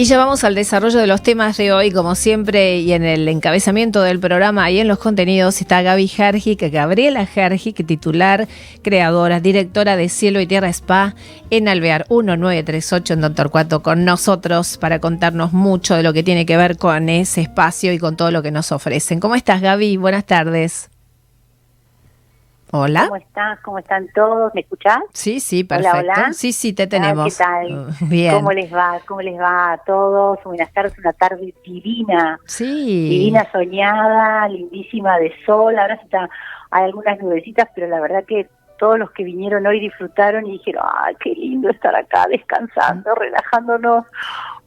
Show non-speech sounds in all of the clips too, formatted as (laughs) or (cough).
Y ya vamos al desarrollo de los temas de hoy, como siempre, y en el encabezamiento del programa y en los contenidos está Gaby Hergic, Gabriela Hergic, titular, creadora, directora de Cielo y Tierra Spa en Alvear 1938 en Don Torcuato con nosotros para contarnos mucho de lo que tiene que ver con ese espacio y con todo lo que nos ofrecen. ¿Cómo estás, Gaby? Buenas tardes. Hola. ¿Cómo estás? ¿Cómo están todos? ¿Me escuchás? Sí, sí, perfecto. Hola, hola. Sí, sí, te tenemos. ¿Qué tal? Uh, Bien. ¿Cómo les va? ¿Cómo les va a todos? Buenas tardes, una tarde divina, Sí. divina soñada, lindísima de sol. Ahora sí está, hay algunas nubecitas, pero la verdad que todos los que vinieron hoy disfrutaron y dijeron, ay, qué lindo estar acá descansando, relajándonos.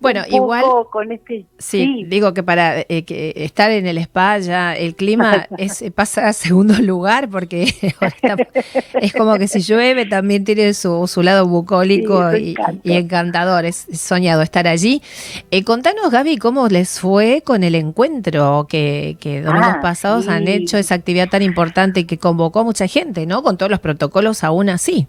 Bueno, un poco igual- con este Sí, digo que para eh, que estar en el spa ya el clima (laughs) es, eh, pasa a segundo lugar porque (laughs) está- es como que si llueve también tiene su, su lado bucólico Sí, y, encanta. y encantador, es soñado estar allí. Eh, contanos Gaby cómo les fue con el encuentro que, que domingos Ah, pasados han hecho esa actividad tan importante que convocó a mucha gente, ¿no? Con todos los protocolos aún así.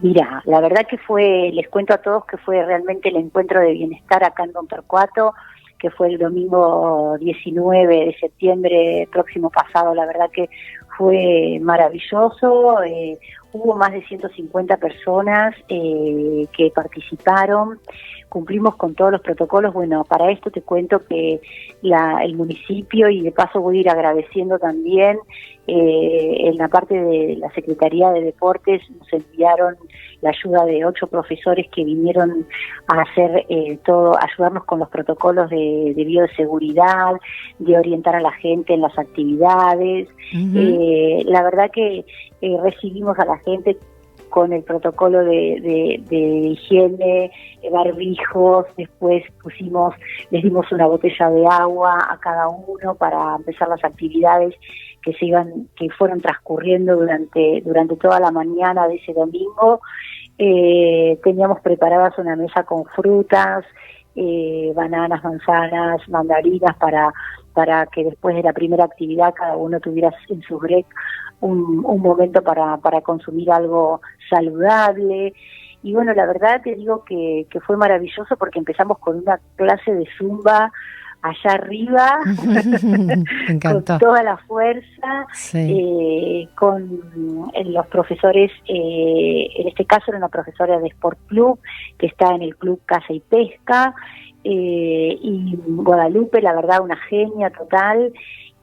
Mira, la verdad que fue, les cuento a todos que fue realmente el encuentro de bienestar acá en Don Torcuato, que fue el domingo 19 de septiembre próximo pasado, la verdad que fue maravilloso, eh, hubo más de 150 personas eh, que participaron, cumplimos con todos los protocolos, bueno, para esto te cuento que la, el municipio, y de paso voy a ir agradeciendo también, eh, en la parte de la Secretaría de Deportes nos enviaron la ayuda de ocho profesores que vinieron a hacer eh, todo, ayudarnos con los protocolos de, de bioseguridad, de orientar a la gente en las actividades. Eh, la verdad que eh, recibimos a la gente con el protocolo de, de- de higiene, eh, barbijos, después pusimos, les dimos una botella de agua a cada uno para empezar las actividades que se iban, que fueron transcurriendo durante, durante toda la mañana de ese domingo. Eh, teníamos preparadas una mesa con frutas, eh, bananas, manzanas, mandarinas para, para que después de la primera actividad cada uno tuviera en su break un, un momento para, para consumir algo saludable. Y bueno, la verdad te digo que, que fue maravilloso porque empezamos con una clase de zumba allá arriba, (laughs) con toda la fuerza, Sí. eh, con eh, los profesores, eh, en este caso era una profesora de Sport Club, que está en el Club Caza y Pesca, eh, y Guadalupe, la verdad, una genia total.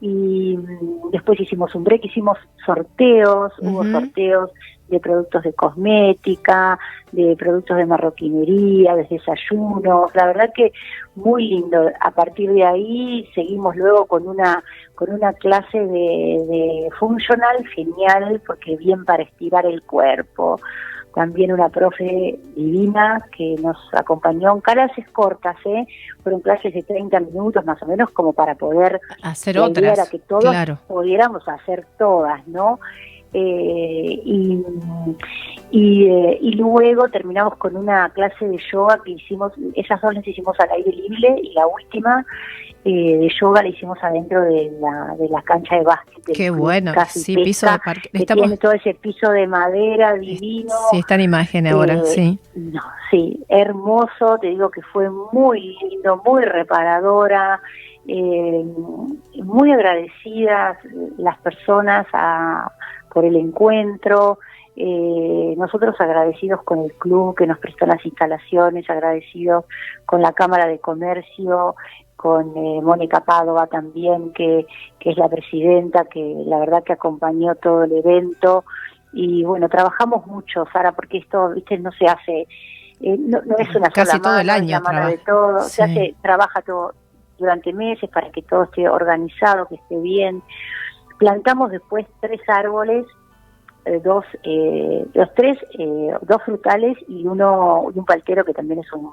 Y mm, después hicimos un break, hicimos sorteos, hubo Ujú. sorteos de productos de cosmética, de productos de marroquinería, de desayunos, la verdad que muy lindo. A partir de ahí seguimos luego con una con una clase de, de funcional genial, porque bien para estirar el cuerpo. También una profe divina que nos acompañó en clases cortas, ¿eh? fueron clases de 30 minutos más o menos como para poder Hacer otras. que todos claro. pudiéramos hacer todas, ¿no? Eh, y, y, eh, y luego terminamos con una clase de yoga que hicimos, esas dos las hicimos al aire libre y la última eh, de yoga la hicimos adentro de la, de la cancha de básquet. Qué bueno. Sí, piso de Pesca, parque. Estamos, tiene todo ese piso de madera divino. sí, está en imagen ahora, Eh, sí. No, sí, hermoso, te digo que fue muy lindo, muy reparadora, eh, muy agradecidas las personas a- por el encuentro, eh, nosotros agradecidos con el club que nos prestó las instalaciones, agradecidos con la Cámara de Comercio, con eh, Mónica Padova también, que, que es la presidenta, que la verdad que acompañó todo el evento. Y bueno, trabajamos mucho, Sara, porque esto, viste, no se hace, eh, no, no es una Casi sola todo el mano, es año la mano de todo, Sí. se hace, trabaja todo durante meses para que todo esté organizado, que esté bien. Plantamos después tres árboles, eh, dos, eh, los tres, eh, dos frutales y uno y un paltero que también es un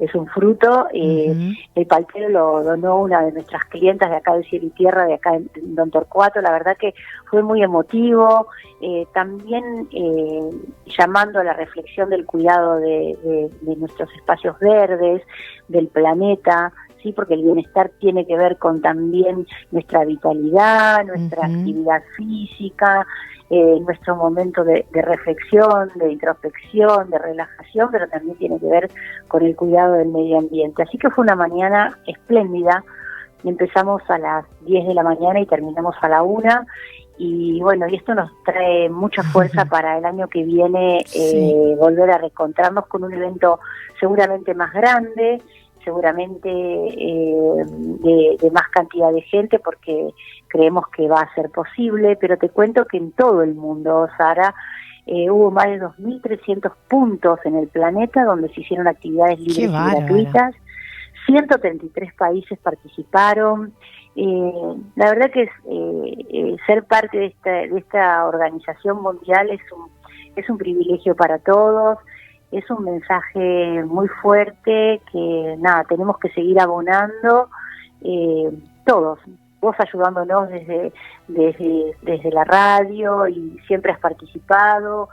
es un fruto. eh, el paltero lo donó una de nuestras clientas de acá de Cielo y Tierra, de acá en Don Torcuato. La verdad que fue muy emotivo. también eh, llamando a la reflexión del cuidado de, de- de nuestros espacios verdes, del planeta. Sí, porque el bienestar tiene que ver con también nuestra vitalidad, nuestra actividad física, eh, nuestro momento de, reflexión, de introspección, de relajación, pero también tiene que ver con el cuidado del medio ambiente. Así que fue una mañana espléndida. Empezamos a las 10 de la mañana y terminamos a la 1 y bueno, y esto nos trae mucha fuerza para el año que viene eh, volver a reencontrarnos con un evento seguramente más grande, seguramente eh, de, más cantidad de gente porque creemos que va a ser posible, pero te cuento que en todo el mundo, Sara, eh, hubo más de 2.300 puntos en el planeta donde se hicieron actividades libres y gratuitas, 133 países participaron, eh, la verdad que es, eh, eh, ser parte de esta, de esta organización mundial es un, es un privilegio para todos, es un mensaje muy fuerte que nada, tenemos que seguir abonando todos, vos ayudándonos desde, desde, desde la radio y siempre has participado,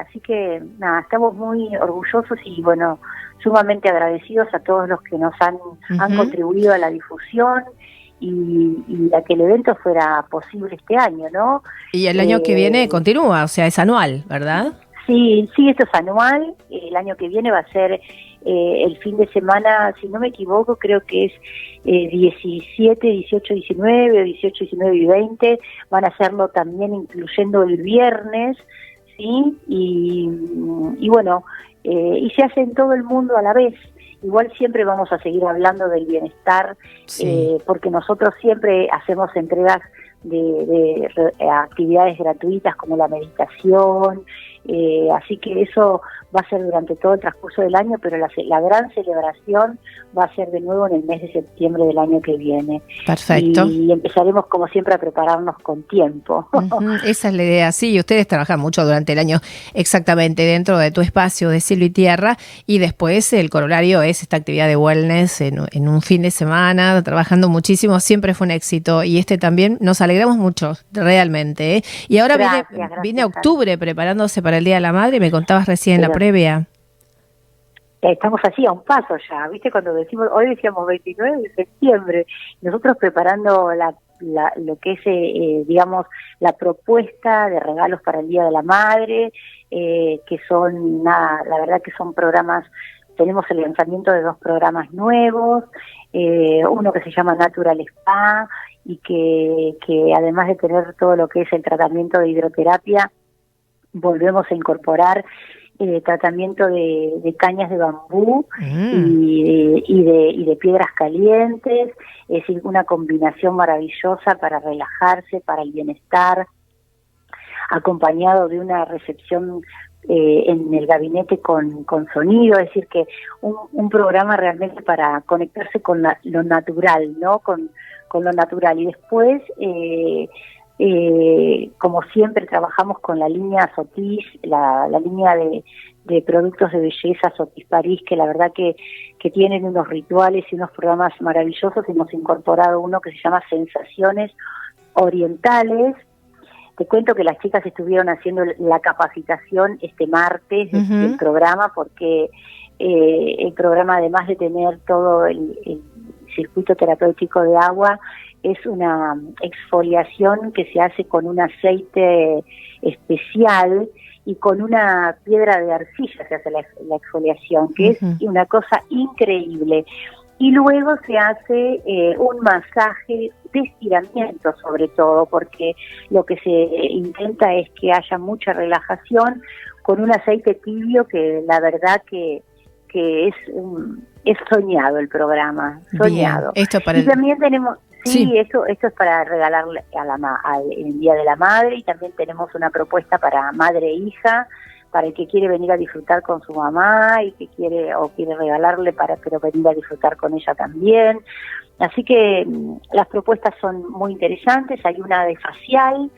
así que nada, estamos muy orgullosos y bueno, sumamente agradecidos a todos los que nos han, han contribuido a la difusión y, a que el evento fuera posible este año, ¿no? Y el año que viene eh, continúa, o sea, es anual, ¿verdad? Sí, sí, esto es anual. El año que viene va a ser eh, el fin de semana, si no me equivoco, creo que es eh, 17, 18, 19 o 18, 19 y 20. Van a hacerlo también incluyendo el viernes, ¿sí? Y, y bueno, eh, y se hace en todo el mundo a la vez igual siempre vamos a seguir hablando del bienestar, eh, porque nosotros siempre hacemos entregas de, actividades gratuitas como la meditación, eh, así que eso va a ser durante todo el transcurso del año, pero la, gran celebración va a ser de nuevo en el mes de septiembre del año que viene. Perfecto. Y, empezaremos como siempre a prepararnos con tiempo. (laughs) esa es la idea, sí, ustedes trabajan mucho durante el año exactamente dentro de tu espacio de cielo y tierra y después el corolario es esta actividad de wellness en, un fin de semana, trabajando muchísimo, siempre fue un éxito y este también nos alegramos mucho, realmente. ¿eh? Y ahora viene, octubre preparándose para el Día de la Madre, me contabas recién en la previa. Estamos así a un paso ya, ¿viste? Cuando decimos, hoy decíamos 29 de septiembre, nosotros preparando la, lo que es, eh, eh, digamos, la propuesta de regalos para el Día de la Madre, eh, que son, nada, la verdad que son programas, tenemos el lanzamiento de dos programas nuevos, uno que se llama Natural Spa y que, que además de tener todo lo que es el tratamiento de hidroterapia, volvemos a incorporar eh, tratamiento de, cañas de bambú mm. y, de, y, de, piedras calientes, es decir, una combinación maravillosa para relajarse, para el bienestar, acompañado de una recepción eh, en el gabinete con, con, sonido, es decir, que un, un programa realmente para conectarse con lo natural, ¿no? Con, con lo natural. Y después eh, eh, como siempre trabajamos con la línea Sotis, la, línea de, productos de belleza Sotis París, que la verdad que, que tienen unos rituales y unos programas maravillosos. Hemos incorporado uno que se llama Sensaciones Orientales. Te cuento que las chicas estuvieron haciendo la capacitación este martes del programa porque eh, el programa además de tener todo el circuito terapéutico de agua, es una exfoliación que se hace con un aceite especial y con una piedra de arcilla se hace la, exfoliación, que es una cosa increíble. Y luego se hace eh, un masaje de estiramiento sobre todo, porque lo que se intenta es que haya mucha relajación con un aceite tibio que la verdad que, que es, es soñado el programa, soñado. esto para y también tenemos, Sí, Esto, esto es para regalarle a la al el Día de la Madre y también tenemos una propuesta para madre e hija, para el que quiere venir a disfrutar con su mamá y que quiere o quiere regalarle para pero venir a disfrutar con ella también. Así que mm, las propuestas son muy interesantes. Hay una de facial,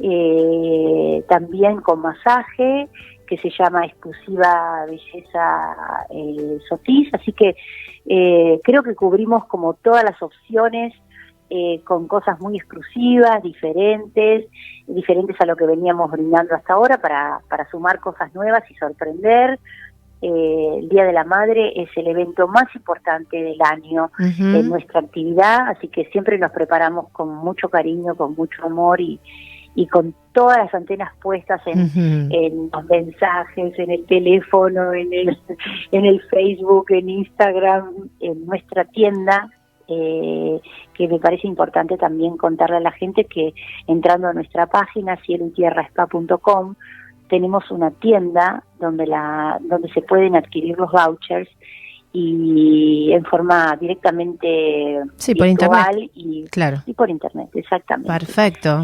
eh, también con masaje que se llama exclusiva belleza eh, Sotis, así que eh, creo que cubrimos como todas las opciones eh, con cosas muy exclusivas, diferentes, diferentes a lo que veníamos brindando hasta ahora para, para sumar cosas nuevas y sorprender. eh, el Día de la Madre es el evento más importante del año en nuestra actividad, así que siempre nos preparamos con mucho cariño, con mucho amor y, y con todas las antenas puestas en, en, los mensajes, en el teléfono, en el, en el Facebook, en Instagram, en nuestra tienda, eh, que me parece importante también contarle a la gente que entrando a nuestra página cielo y tierra tenemos una tienda donde la donde se pueden adquirir los vouchers y en forma directamente sí, por internet. y, claro. y por internet, exactamente. Perfecto.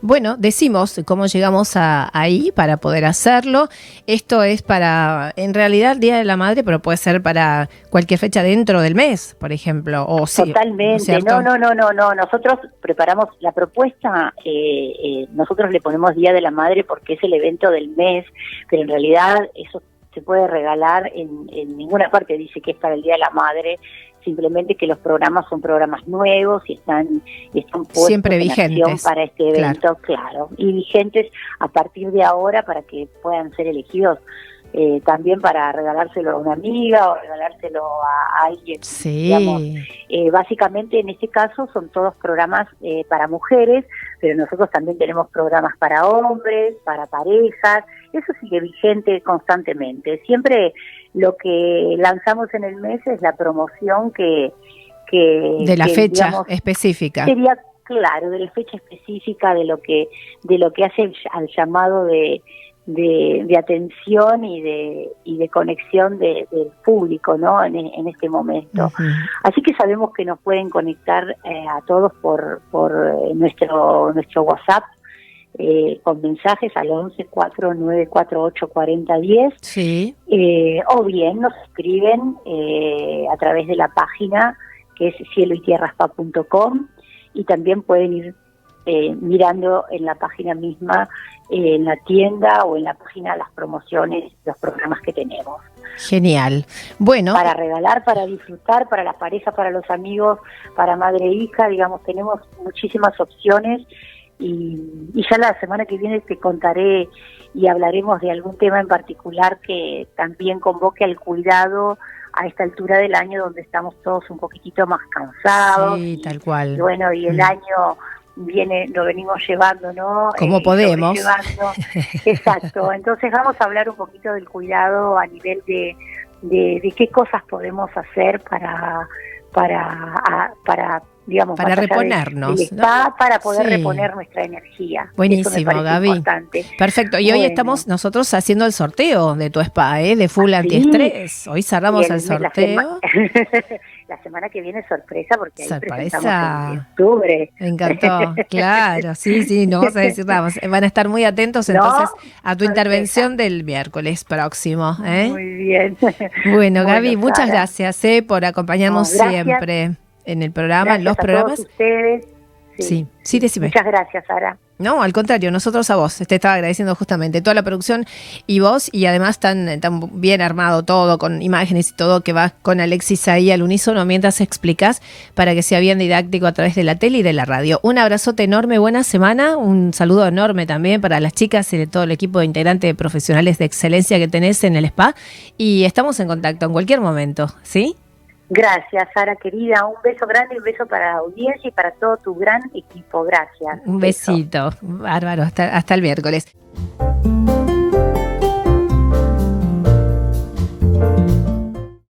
Bueno, decimos cómo llegamos a, ahí para poder hacerlo. Esto es para, en realidad, el Día de la Madre, pero puede ser para cualquier fecha dentro del mes, por ejemplo. O Totalmente. ¿no, no, no, no, no. Nosotros preparamos la propuesta, eh, eh, nosotros le ponemos Día de la Madre porque es el evento del mes, pero en realidad eso se puede regalar en, ninguna parte, dice que es para el Día de la Madre, simplemente que los programas son programas nuevos y están, están puestos Siempre vigentes para este evento, claro. y vigentes a partir de ahora para que puedan ser elegidos eh, también para regalárselo a una amiga o regalárselo a, alguien. Sí. Eh, básicamente en este caso son todos programas eh, para mujeres, pero nosotros también tenemos programas para hombres, para parejas, eso sigue vigente constantemente. Siempre lo que lanzamos en el mes es la promoción que... que de la fecha específica. Sería claro, de la fecha específica de lo que de lo que hace al llamado de de, atención y de, y de conexión del público ¿no? en, este momento. Así que sabemos que nos pueden conectar eh, a todos por, por eh, nuestro, nuestro WhatsApp. Eh, con mensajes al 11 4948 4010 sí. o bien nos escriben a través de la página que es cielo y y también pueden ir mirando en la página misma en la tienda o en la página las promociones, los programas que tenemos. Genial. Bueno. Para regalar, para disfrutar, para la pareja, para los amigos, para madre e hija, digamos, tenemos muchísimas opciones y, y ya la semana que viene te contaré y hablaremos de algún tema en particular que también convoque al cuidado a esta altura del año donde estamos todos un poquitito más cansados. Sí, tal cual. Y bueno, y el mm. año viene lo venimos llevando, ¿no? Como eh, podemos. (laughs) Exacto. Entonces vamos a hablar un poquito del cuidado a nivel de, de, qué cosas podemos hacer para para para digamos para reponernos para poder reponer nuestra energía. Buenísimo Gaby. perfecto. Y hoy estamos nosotros haciendo el sorteo de tu spa ¿eh? de full antiestrés. Hoy cerramos el, sorteo (laughs) la semana que viene sorpresa porque ahí sorpresa en octubre. Me encantó, (laughs) claro, sí, sí, no vamos a decir nada. Van a estar muy atentos (laughs) entonces a tu intervención del miércoles próximo. ¿eh? Muy bien. (laughs) Bueno, Gaby, muchas gracias eh, por acompañarnos siempre en el programa, en los programas. ustedes. Sí, sí, decime. Muchas gracias, Sara. No, al contrario, nosotros a vos. Te estaba agradeciendo justamente toda la producción y vos, y además tan, tan bien armado todo, con imágenes y todo, que va con Alexis ahí al unísono mientras explicas para que sea bien didáctico a través de la tele y de la radio. Un abrazote enorme, buena semana, un saludo enorme también para las chicas y de todo el equipo de integrantes de profesionales de excelencia que tenés en el spa. Y estamos en contacto en cualquier momento, ¿sí? Gracias, Sara querida. Un beso grande, un beso para la audiencia y para todo tu gran equipo. Gracias. Un besito. Bárbaro. Hasta, hasta el miércoles.